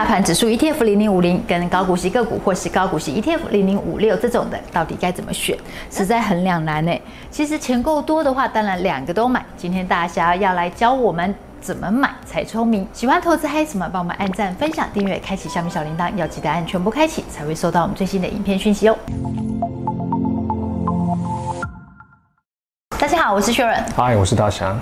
大盘指数 ETF 零零五零跟高股息个股，或是高股息 ETF 零零五六这种的，到底该怎么选？实在很两难呢。其实钱够多的话，当然两个都买。今天大侠要来教我们怎么买才聪明。喜欢投资嗨什么？帮我们按赞、分享、订阅、开启下面小铃铛，要记得按全部开启，才会收到我们最新的影片讯息哦。大家好，我是雪润。嗨，我是大侠。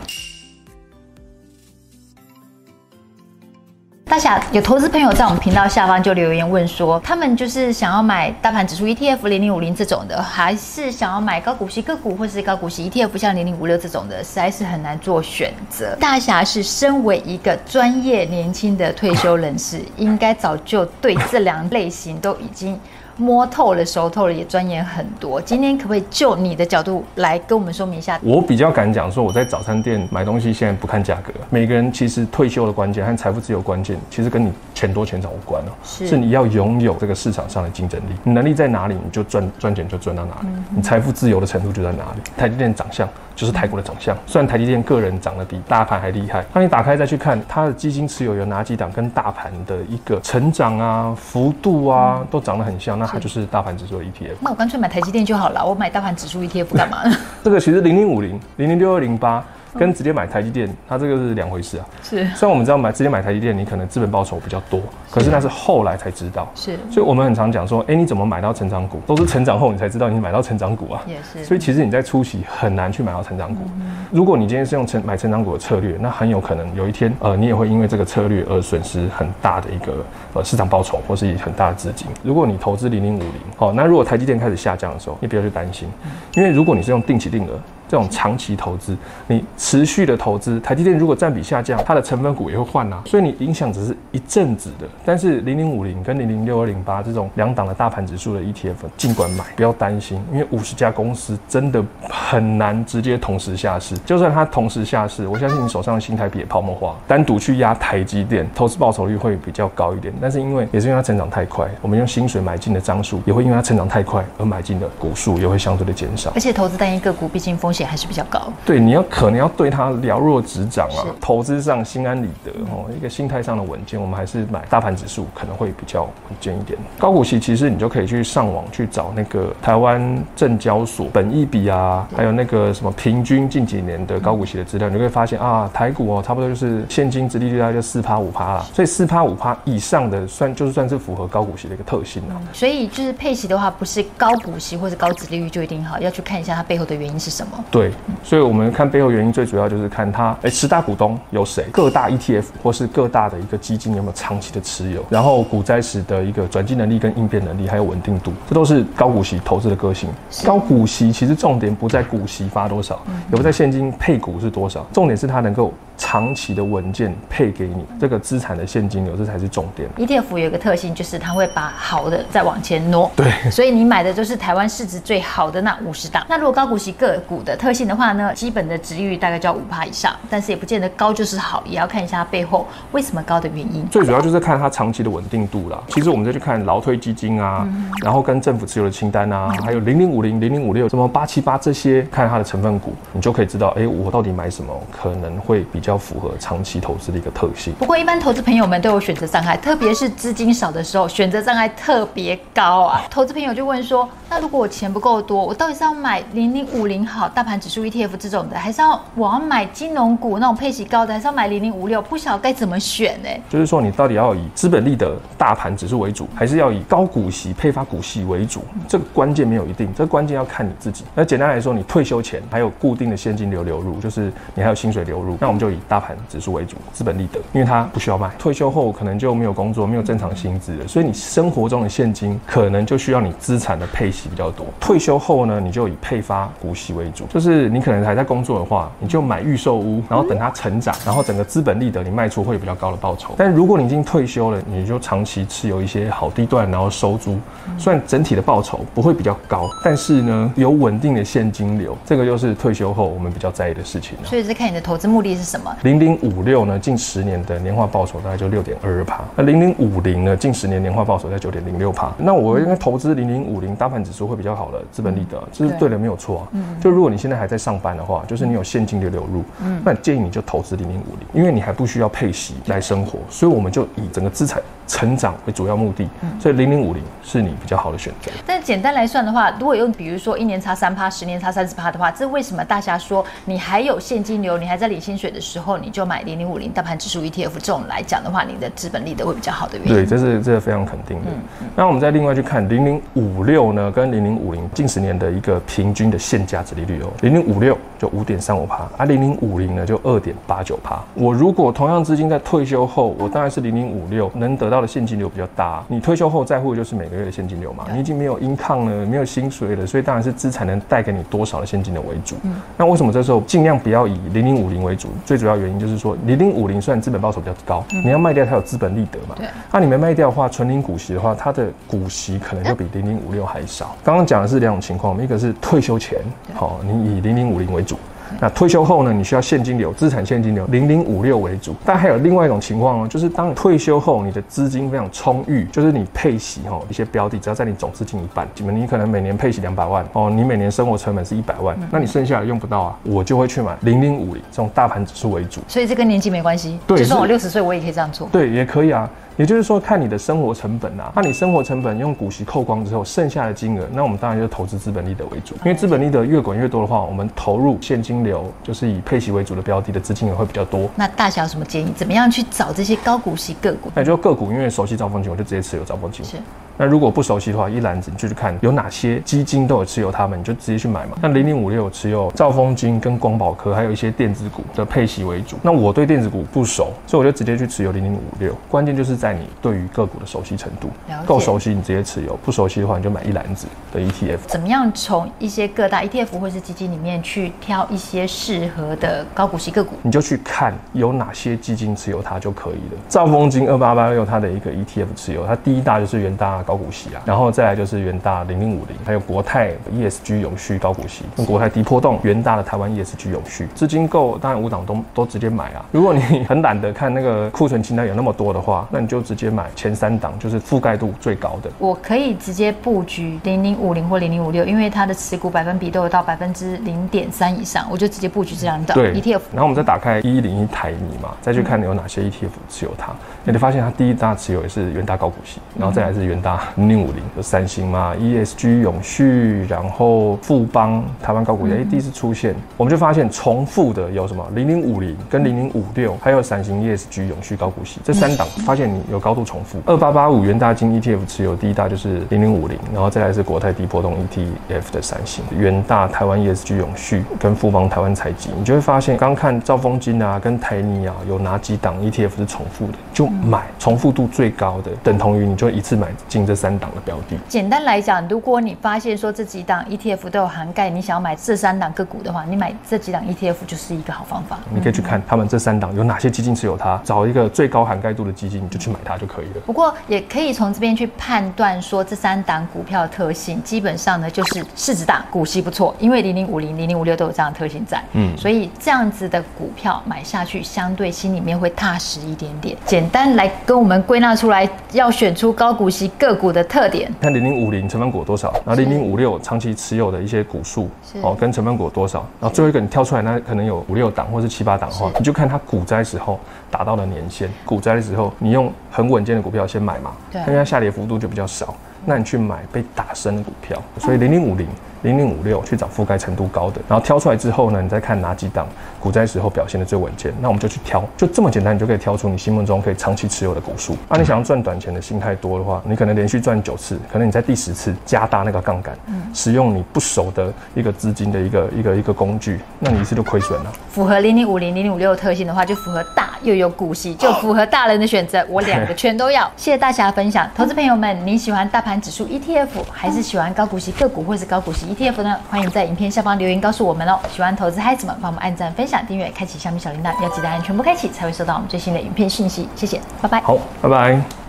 大侠有投资朋友在我们频道下方就留言问说，他们就是想要买大盘指数 ETF 零零五零这种的，还是想要买高股息个股或是高股息 ETF 像零零五六这种的，实在是很难做选择。大侠是身为一个专业年轻的退休人士，应该早就对这两类型都已经。摸透了，熟透了，也钻研很多。今天可不可以就你的角度来跟我们说明一下？我比较敢讲说，我在早餐店买东西，现在不看价格。每个人其实退休的关键和财富自由关键，其实跟你钱多钱少无关哦，是，是你要拥有这个市场上的竞争力。你能力在哪里，你就赚赚钱就赚到哪里，嗯、你财富自由的程度就在哪里。台积电长相就是台股的长相，虽然台积电个人长得比大盘还厉害，那你打开再去看它的基金持有有哪几档，跟大盘的一个成长啊、幅度啊，都长得很像，那。它就是大盘指数的 ETF，那我干脆买台积电就好了。我买大盘指数 ETF 干嘛呢？这个其实零零五零、零零六二零八。跟直接买台积电，它这个是两回事啊。是，虽然我们知道买直接买台积电，你可能资本报酬比较多，可是那是后来才知道。是，所以我们很常讲说，哎，你怎么买到成长股？都是成长后你才知道你买到成长股啊。也是。所以其实你在初期很难去买到成长股。如果你今天是用成买成长股的策略，那很有可能有一天，呃，你也会因为这个策略而损失很大的一个呃市场报酬，或是很大的资金。如果你投资零零五零，好，那如果台积电开始下降的时候，你不要去担心，因为如果你是用定期定额。这种长期投资，你持续的投资，台积电如果占比下降，它的成分股也会换啊，所以你影响只是一阵子的。但是零零五零跟零零六二零八这种两档的大盘指数的 ETF，尽管买，不要担心，因为五十家公司真的很难直接同时下市。就算它同时下市，我相信你手上的新台币也泡沫化。单独去压台积电，投资报酬率会比较高一点，但是因为也是因为它成长太快，我们用薪水买进的张数，也会因为它成长太快而买进的股数也会相对的减少。而且投资单一个股，毕竟风险。还是比较高，对，你要可能要对它了若指掌啊，投资上心安理得哦，一个心态上的稳健，我们还是买大盘指数可能会比较稳健一点。高股息其实你就可以去上网去找那个台湾证交所本益比啊，还有那个什么平均近几年的高股息的资料，你会发现啊，台股哦差不多就是现金殖利率大概就四趴五趴啦，所以四趴五趴以上的算就是算是符合高股息的一个特性啊。所以就是配息的话，不是高股息或者高殖利率就一定好，要去看一下它背后的原因是什么。对，所以我们看背后原因，最主要就是看它，哎，十大股东有谁？各大 ETF 或是各大的一个基金有没有长期的持有？然后股灾时的一个转机能力跟应变能力，还有稳定度，这都是高股息投资的个性。高股息其实重点不在股息发多少，也不在现金配股是多少，重点是它能够。长期的稳健配给你这个资产的现金流，这才是重点。ETF 有一个特性，就是它会把好的再往前挪。对，所以你买的就是台湾市值最好的那五十档。那如果高股息个股的特性的话呢，基本的殖利率大概就要五趴以上，但是也不见得高就是好，也要看一下它背后为什么高的原因。最主要就是看它长期的稳定度啦。其实我们再去看劳退基金啊，嗯、然后跟政府持有的清单啊，嗯、还有零零五零、零零五六、什么八七八这些，看它的成分股，你就可以知道，哎，我到底买什么可能会。比较符合长期投资的一个特性。不过，一般投资朋友们都有选择障碍，特别是资金少的时候，选择障碍特别高啊。投资朋友就问说：那如果我钱不够多，我到底是要买零零五零好大盘指数 ETF 这种的，还是要我要买金融股那种配息高的，还是要买零零五六？不晓得该怎么选呢？就是说，你到底要以资本利得大盘指数为主，还是要以高股息配发股息为主？这个关键没有一定，这个关键要看你自己。那简单来说，你退休前还有固定的现金流流入，就是你还有薪水流入，那我们就以大盘指数为主，资本利得，因为它不需要卖。退休后可能就没有工作，没有正常薪资了，所以你生活中的现金可能就需要你资产的配息比较多。退休后呢，你就以配发股息为主，就是你可能还在工作的话，你就买预售屋，然后等它成长，然后整个资本利得你卖出会有比较高的报酬。但如果你已经退休了，你就长期持有一些好地段，然后收租，虽然整体的报酬不会比较高，但是呢，有稳定的现金流，这个就是退休后我们比较在意的事情。所以是看你的投资目的是什么。零零五六呢，近十年的年化报酬大概就六点二二趴。那零零五零呢，近十年年化报酬在九点零六趴。那我应该投资零零五零大盘指数会比较好的资本利得，这是对的，没有错啊。嗯，就如果你现在还在上班的话，就是你有现金流流入，嗯，那建议你就投资零零五零，因为你还不需要配息来生活，所以我们就以整个资产成长为主要目的，嗯所以零零五零是你比较好的选择。但简单来算的话，如果用比如说一年差三趴，十年差三十趴的话，这为什么大家说你还有现金流，你还在领薪水的时候，你就买零零五零大盘指数 ETF 这种来讲的话，你的资本利得会比较好的原因？对，这是这是非常肯定的。那我们再另外去看零零五六呢，跟零零五零近十年的一个平均的现价值利率哦，零零五六就五点三五趴，啊零零五零呢就二点八九趴。我如果同样资金在退休后，我当然是零零五六能得到的现金流比较大。你退休后在乎的就是每个月的现金流嘛，你已经没有 income 了，没有薪水了，所以当然是资产能带给你多少的现金流为主。那为什么这时候尽量不要以零零五零为主？最主要原因就是说，零零五零虽然资本报酬比较高，你要卖掉它有资本利得嘛。对。那你没卖掉的话，纯零股息的话，它的股息可能就比零零五六还少。刚刚讲的是两种情况，一个是退休前，好，你以零零五零为主。那退休后呢？你需要现金流，资产现金流零零五六为主。但还有另外一种情况哦，就是当你退休后，你的资金非常充裕，就是你配息哦，一些标的只要在你总资金一半，你们你可能每年配息两百万哦，你每年生活成本是一百万，那你剩下的用不到啊，我就会去买零零五零这种大盘指数为主。所以这跟年纪没关系，对，就算我六十岁，我也可以这样做。对，也可以啊。也就是说，看你的生活成本啊，那你生活成本用股息扣光之后，剩下的金额，那我们当然就投资资本利得为主，因为资本利得越滚越多的话，我们投入现金流就是以配息为主的标的的资金也会比较多。那大侠有什么建议？怎么样去找这些高股息个股？那就个股，因为熟悉兆丰金，我就直接持有兆丰金。是。那如果不熟悉的话，一篮子你就去看有哪些基金都有持有它们，你就直接去买嘛。那零零五六持有兆丰金跟光宝科，还有一些电子股的配息为主。那我对电子股不熟，所以我就直接去持有零零五六。关键就是在你对于个股的熟悉程度，够熟悉你直接持有，不熟悉的话你就买一篮子的 ETF。怎么样从一些各大 ETF 或是基金里面去挑一些适合的高股息个股？你就去看有哪些基金持有它就可以了。兆丰金二八八六它的一个 ETF 持有，它第一大就是元大。高股息啊，然后再来就是元大零零五零，还有国泰 ESG 永续高股息，跟国泰低波动，元大的台湾 ESG 永续，资金够，当然五档都都直接买啊。如果你很懒得看那个库存清单有那么多的话，那你就直接买前三档，就是覆盖度最高的。我可以直接布局零零五零或零零五六，因为它的持股百分比都有到百分之零点三以上，我就直接布局这两档。对 ETF。然后我们再打开一一零一台泥嘛，再去看有哪些 ETF 持有它，你就发现它第一大持有也是元大高股息，然后再来是元大。零零五零有三星嘛，ESG 永续，然后富邦台湾高股息，哎，第一次出现，我们就发现重复的有什么？零零五零跟零零五六，还有三星 ESG 永续高股息这三档，发现你有高度重复。二八八五元大金 ETF 持有第一大就是零零五零，然后再来是国泰低波动 ETF 的三星，元大台湾 ESG 永续跟富邦台湾采吉，你就会发现，刚看兆丰金啊跟台泥啊有哪几档 ETF 是重复的，就买重复度最高的，等同于你就一次买进这三档的标的。简单来讲，如果你发现说这几档 ETF 都有涵盖，你想要买这三档个股的话，你买这几档 ETF 就是一个好方法。你可以去看他们这三档有哪些基金持有它，找一个最高涵盖度的基金，你就去买它就可以了。不过也可以从这边去判断说这三档股票的特性，基本上呢就是市值大、股息不错，因为零零五零、零零五六都有这样的特性在。嗯，所以这样子的股票买下去，相对心里面会踏实一点点。简单来跟我们归纳出来，要选出高股息个股的特点。看零零五零成分股多少，然后零零五六长期持有的一些股数，哦，跟成分股多少，然后最后一个你挑出来，那可能有五六档或是七八档的话，你就看它股灾时候达到的年限，股灾的时候你用很稳健的股票先买嘛，对，因为它下跌幅度就比较少，那你去买被打深的股票，所以零零五零。零零五六去找覆盖程度高的，然后挑出来之后呢，你再看哪几档股灾时候表现的最稳健，那我们就去挑，就这么简单，你就可以挑出你心目中可以长期持有的股数。啊，你想要赚短钱的心态多的话，你可能连续赚九次，可能你在第十次加大那个杠杆，嗯，使用你不熟的一个资金的一个一个一个工具，那你一次就亏损了。符合零零五零零零五六的特性的话，就符合大又有股息，就符合大人的选择。我两个全都要。谢谢大侠分享，投资朋友们，你喜欢大盘指数 ETF 还是喜欢高股息个股或是高股息 ETF 呢？欢迎。在影片下方留言告诉我们哦，喜欢投资嗨子们，帮我们按赞、分享、订阅、开启小米小铃铛，要记得按全部开启，才会收到我们最新的影片信息。谢谢，拜拜。好，拜拜。